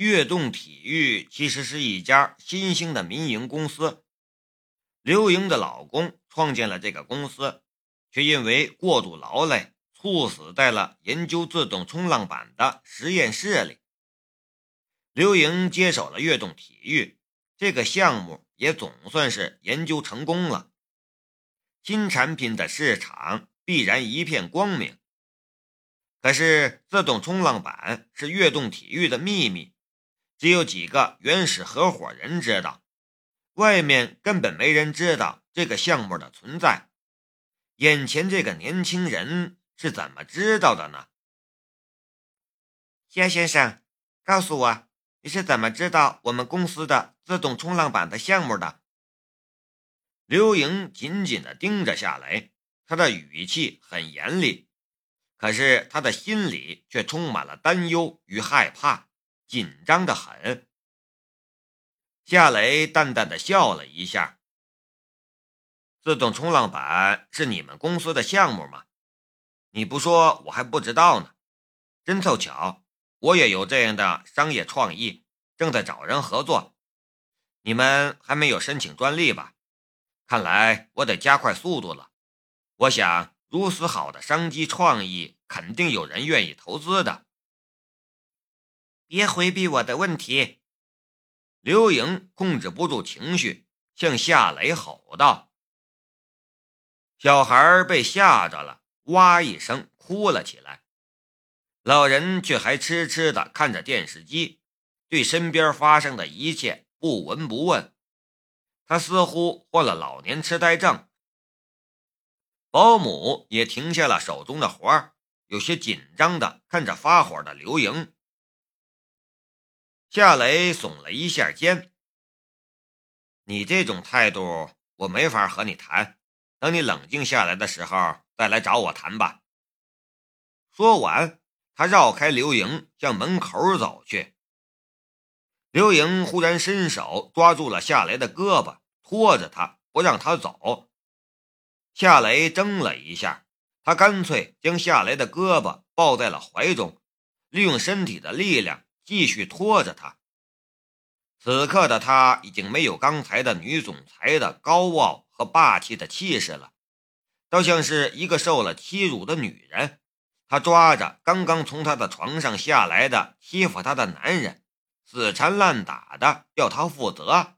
悦动体育其实是一家新兴的民营公司。刘莹的老公创建了这个公司，却因为过度劳累，猝死在了研究自动冲浪板的实验室里。刘莹接手了悦动体育这个项目，也总算是研究成功了。新产品的市场必然一片光明。可是，自动冲浪板是悦动体育的秘密，只有几个原始合伙人知道，外面根本没人知道这个项目的存在。眼前这个年轻人是怎么知道的呢？夏先生，告诉我，你是怎么知道我们公司的自动冲浪板的项目的？刘莹紧紧地盯着夏雷，他的语气很严厉。可是他的心里却充满了担忧与害怕，紧张的很。夏雷淡淡的笑了一下：“自动冲浪板是你们公司的项目吗？你不说我还不知道呢。真凑巧，我也有这样的商业创意，正在找人合作。你们还没有申请专利吧？看来我得加快速度了。我想。”如此好的商机创意，肯定有人愿意投资的。别回避我的问题！刘莹控制不住情绪，向夏雷吼道：“小孩被吓着了，哇一声哭了起来。老人却还痴痴地看着电视机，对身边发生的一切不闻不问。他似乎患了老年痴呆症。”保姆也停下了手中的活儿，有些紧张的看着发火的刘莹。夏雷耸了一下肩：“你这种态度，我没法和你谈。等你冷静下来的时候，再来找我谈吧。”说完，他绕开刘莹，向门口走去。刘莹忽然伸手抓住了夏雷的胳膊，拖着他不让他走。夏雷怔了一下，他干脆将夏雷的胳膊抱在了怀中，利用身体的力量继续拖着他。此刻的他已经没有刚才的女总裁的高傲和霸气的气势了，倒像是一个受了欺辱的女人。他抓着刚刚从他的床上下来的欺负他的男人，死缠烂打的要他负责。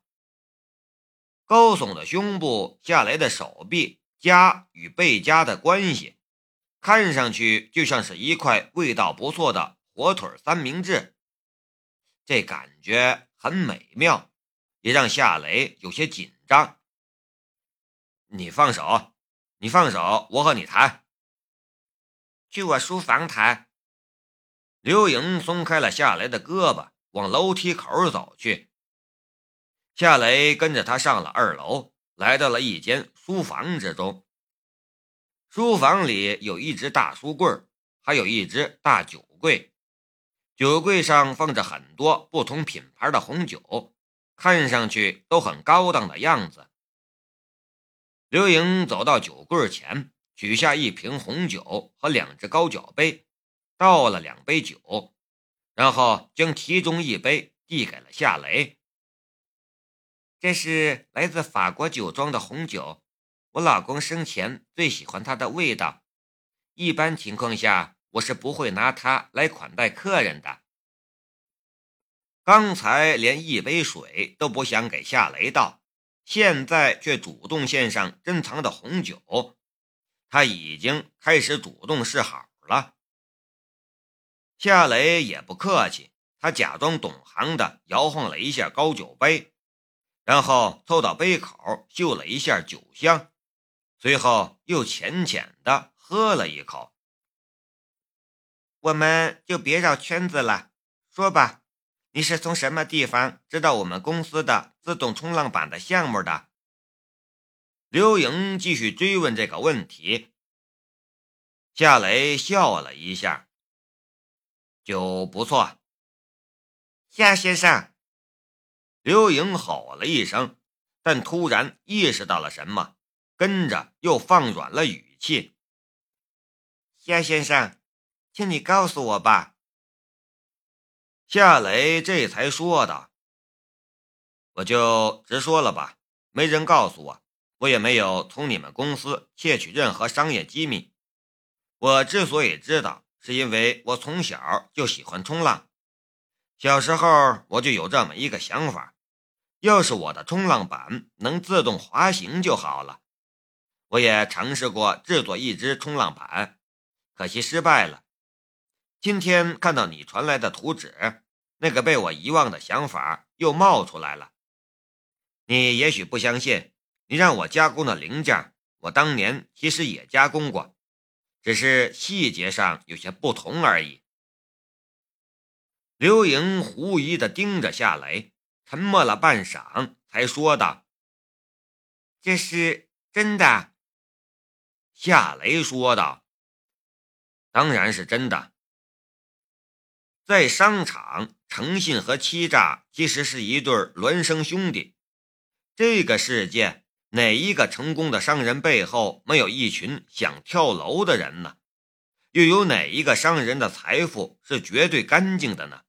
高耸的胸部，下来的手臂。家与被家的关系，看上去就像是一块味道不错的火腿三明治，这感觉很美妙，也让夏雷有些紧张。你放手，你放手，我和你谈。去我书房谈。刘莹松开了夏雷的胳膊，往楼梯口走去。夏雷跟着他上了二楼。来到了一间书房之中，书房里有一只大书柜，还有一只大酒柜，酒柜上放着很多不同品牌的红酒，看上去都很高档的样子。刘莹走到酒柜前，取下一瓶红酒和两只高脚杯，倒了两杯酒，然后将其中一杯递给了夏雷。这是来自法国酒庄的红酒，我老公生前最喜欢它的味道。一般情况下，我是不会拿它来款待客人的。刚才连一杯水都不想给夏雷倒，现在却主动献上珍藏的红酒，他已经开始主动示好了。夏雷也不客气，他假装懂行的摇晃了一下高酒杯。然后凑到杯口嗅了一下酒香，随后又浅浅的喝了一口。我们就别绕圈子了，说吧，你是从什么地方知道我们公司的自动冲浪板的项目的？刘莹继续追问这个问题。夏雷笑了一下，就不错，夏先生。刘莹吼了一声，但突然意识到了什么，跟着又放软了语气：“夏先生，请你告诉我吧。”夏雷这才说道：“我就直说了吧，没人告诉我，我也没有从你们公司窃取任何商业机密。我之所以知道，是因为我从小就喜欢冲浪。小时候我就有这么一个想法：要是我的冲浪板能自动滑行就好了。我也尝试过制作一只冲浪板，可惜失败了。今天看到你传来的图纸。”那个被我遗忘的想法又冒出来了。你也许不相信，你让我加工的零件，我当年其实也加工过，只是细节上有些不同而已。刘莹狐疑地盯着夏雷，沉默了半晌，才说道：“这是真的。”夏雷说道：“当然是真的。”在商场，诚信和欺诈其实是一对孪生兄弟。这个世界，哪一个成功的商人背后没有一群想跳楼的人呢？又有哪一个商人的财富是绝对干净的呢？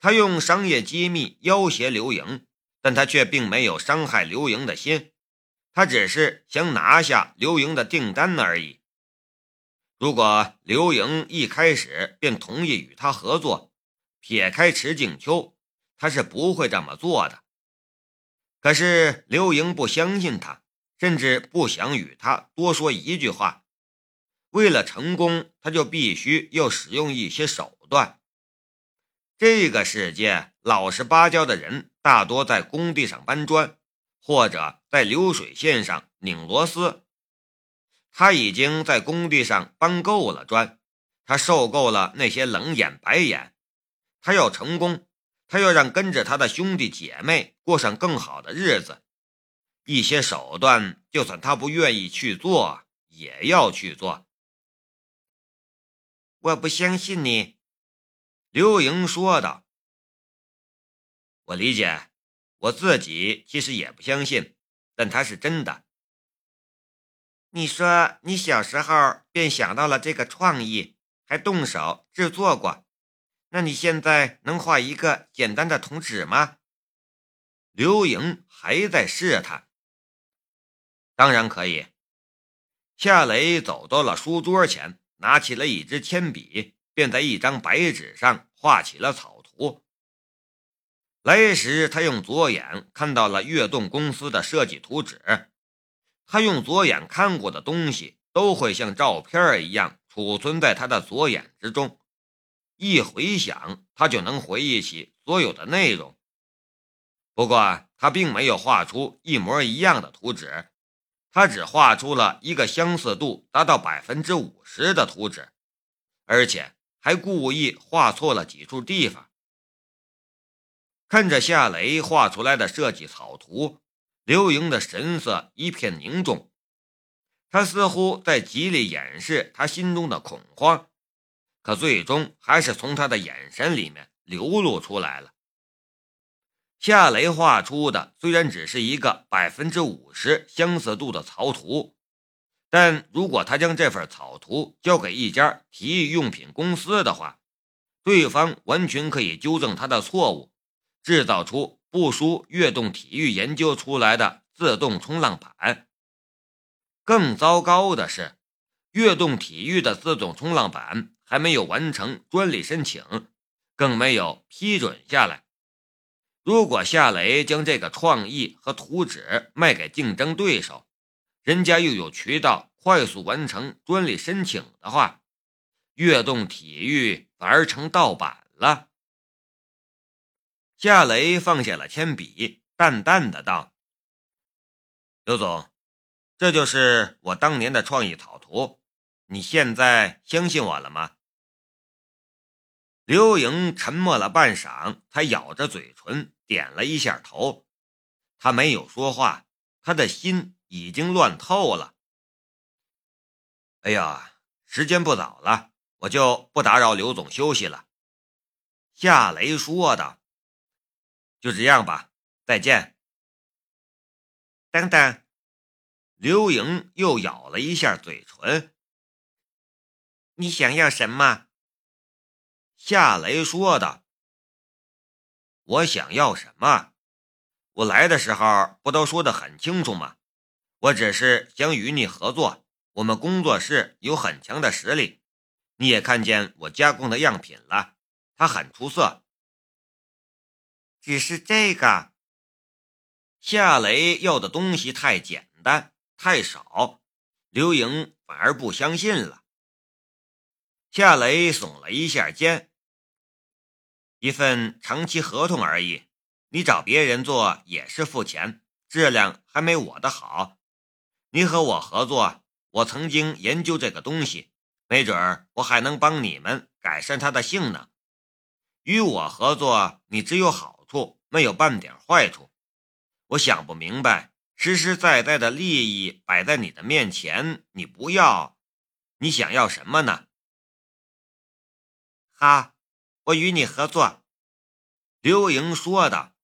他用商业机密要挟刘莹，但他却并没有伤害刘莹的心，他只是想拿下刘莹的订单而已。如果刘莹一开始便同意与他合作，撇开池静秋，他是不会这么做的。可是刘莹不相信他，甚至不想与他多说一句话。为了成功，他就必须要使用一些手段。这个世界老实巴交的人大多在工地上搬砖，或者在流水线上拧螺丝。他已经在工地上搬够了砖，他受够了那些冷眼白眼。他要成功，他要让跟着他的兄弟姐妹过上更好的日子。一些手段，就算他不愿意去做，也要去做。我不相信你，刘莹说道。我理解，我自己其实也不相信，但他是真的。你说你小时候便想到了这个创意，还动手制作过，那你现在能画一个简单的图纸吗？刘莹还在试探。当然可以。夏雷走到了书桌前，拿起了一支铅笔，便在一张白纸上画起了草图。来时，他用左眼看到了悦动公司的设计图纸。他用左眼看过的东西，都会像照片一样储存在他的左眼之中。一回想，他就能回忆起所有的内容。不过，他并没有画出一模一样的图纸，他只画出了一个相似度达到百分之五十的图纸，而且还故意画错了几处地方。看着夏雷画出来的设计草图。刘莹的神色一片凝重，他似乎在极力掩饰他心中的恐慌，可最终还是从他的眼神里面流露出来了。夏雷画出的虽然只是一个百分之五十相似度的草图，但如果他将这份草图交给一家体育用品公司的话，对方完全可以纠正他的错误，制造出。不输悦动体育研究出来的自动冲浪板。更糟糕的是，悦动体育的自动冲浪板还没有完成专利申请，更没有批准下来。如果夏雷将这个创意和图纸卖给竞争对手，人家又有渠道快速完成专利申请的话，悦动体育反而成盗版了。夏雷放下了铅笔，淡淡的道：“刘总，这就是我当年的创意草图，你现在相信我了吗？”刘莹沉默了半晌，才咬着嘴唇点了一下头。他没有说话，他的心已经乱透了。哎呀，时间不早了，我就不打扰刘总休息了。”夏雷说道。就这样吧，再见。等等，刘莹又咬了一下嘴唇。你想要什么？夏雷说道：“我想要什么？我来的时候不都说的很清楚吗？我只是想与你合作。我们工作室有很强的实力，你也看见我加工的样品了，它很出色。只是这个，夏雷要的东西太简单太少，刘莹反而不相信了。夏雷耸了一下肩。一份长期合同而已，你找别人做也是付钱，质量还没我的好。你和我合作，我曾经研究这个东西，没准儿我还能帮你们改善它的性能。与我合作，你只有好处，没有半点坏处。我想不明白，实实在在的利益摆在你的面前，你不要，你想要什么呢？哈。我与你合作，刘莹说道。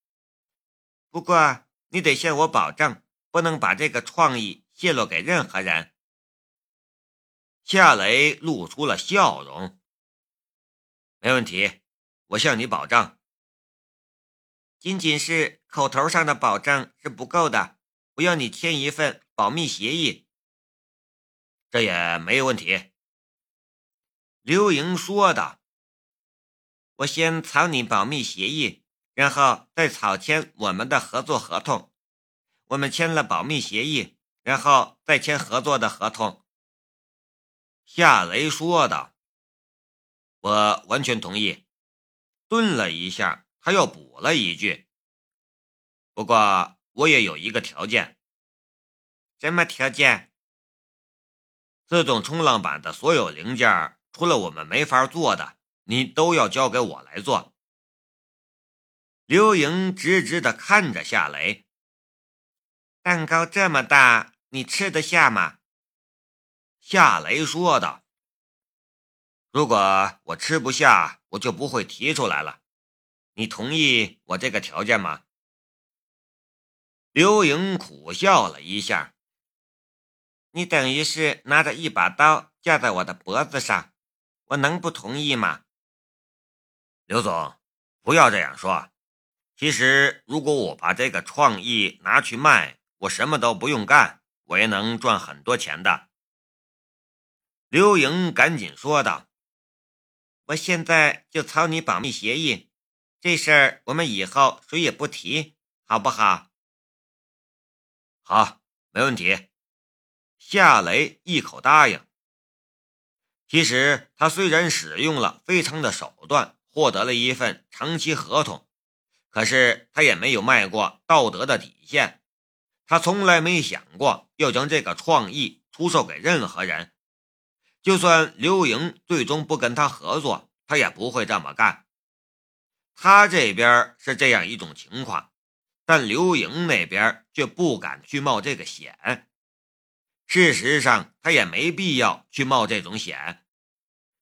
不过你得向我保证，不能把这个创意泄露给任何人。夏雷露出了笑容。没问题，我向你保证。仅仅是口头上的保证是不够的，我要你签一份保密协议。这也没有问题。刘莹说的。我先草拟保密协议，然后再草签我们的合作合同。我们签了保密协议，然后再签合作的合同。夏雷说道：“我完全同意。”顿了一下，他又补了一句：“不过我也有一个条件。”“什么条件？”“自动冲浪板的所有零件，除了我们没法做的。”你都要交给我来做。刘莹直直的看着夏雷，蛋糕这么大，你吃得下吗？夏雷说道：“如果我吃不下，我就不会提出来了。你同意我这个条件吗？”刘莹苦笑了一下：“你等于是拿着一把刀架在我的脖子上，我能不同意吗？”刘总，不要这样说。其实，如果我把这个创意拿去卖，我什么都不用干，我也能赚很多钱的。刘莹赶紧说道：“我现在就草拟保密协议，这事儿我们以后谁也不提，好不好？”“好，没问题。”夏雷一口答应。其实，他虽然使用了非常的手段。获得了一份长期合同，可是他也没有迈过道德的底线。他从来没想过要将这个创意出售给任何人。就算刘莹最终不跟他合作，他也不会这么干。他这边是这样一种情况，但刘莹那边却不敢去冒这个险。事实上，他也没必要去冒这种险。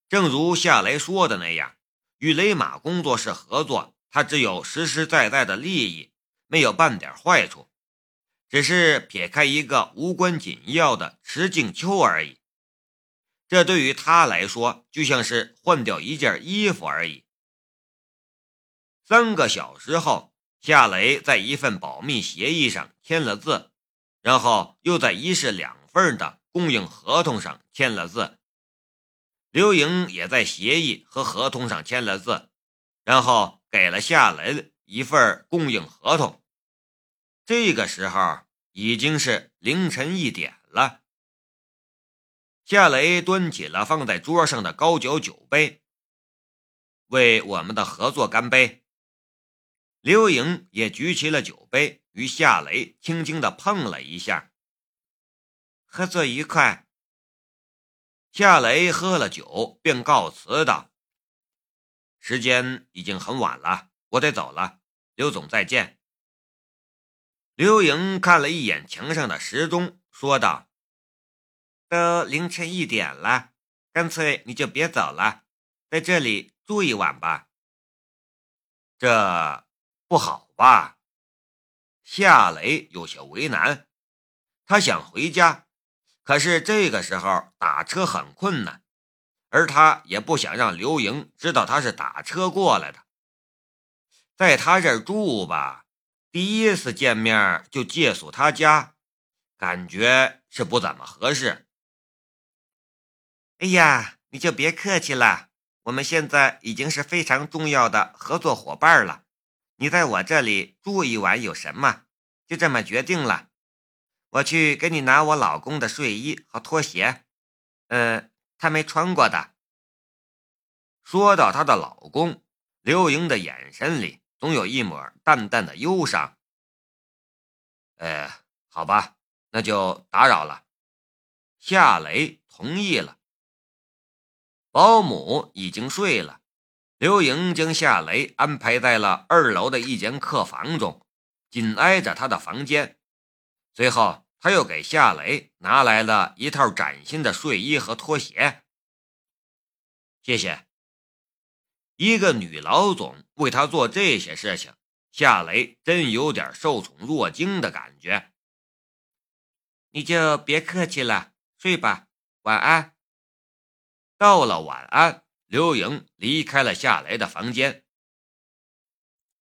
正如夏雷说的那样。与雷马工作室合作，他只有实实在在的利益，没有半点坏处，只是撇开一个无关紧要的池静秋而已。这对于他来说，就像是换掉一件衣服而已。三个小时后，夏雷在一份保密协议上签了字，然后又在一式两份的供应合同上签了字。刘莹也在协议和合同上签了字，然后给了夏雷一份供应合同。这个时候已经是凌晨一点了。夏雷端起了放在桌上的高脚酒杯，为我们的合作干杯。刘莹也举起了酒杯，与夏雷轻轻的碰了一下。合作愉快。夏雷喝了酒，便告辞道：“时间已经很晚了，我得走了。刘总，再见。”刘莹看了一眼墙上的时钟，说道：“都凌晨一点了，干脆你就别走了，在这里住一晚吧。”这不好吧？夏雷有些为难，他想回家。可是这个时候打车很困难，而他也不想让刘莹知道他是打车过来的。在他这儿住吧，第一次见面就借宿他家，感觉是不怎么合适。哎呀，你就别客气了，我们现在已经是非常重要的合作伙伴了。你在我这里住一晚有什么？就这么决定了。我去给你拿我老公的睡衣和拖鞋，呃，他没穿过的。说到她的老公，刘莹的眼神里总有一抹淡淡的忧伤。呃，好吧，那就打扰了。夏雷同意了。保姆已经睡了，刘莹将夏雷安排在了二楼的一间客房中，紧挨着他的房间。随后，他又给夏雷拿来了一套崭新的睡衣和拖鞋。谢谢。一个女老总为他做这些事情，夏雷真有点受宠若惊的感觉。你就别客气了，睡吧，晚安。到了晚安，刘颖离开了夏来的房间，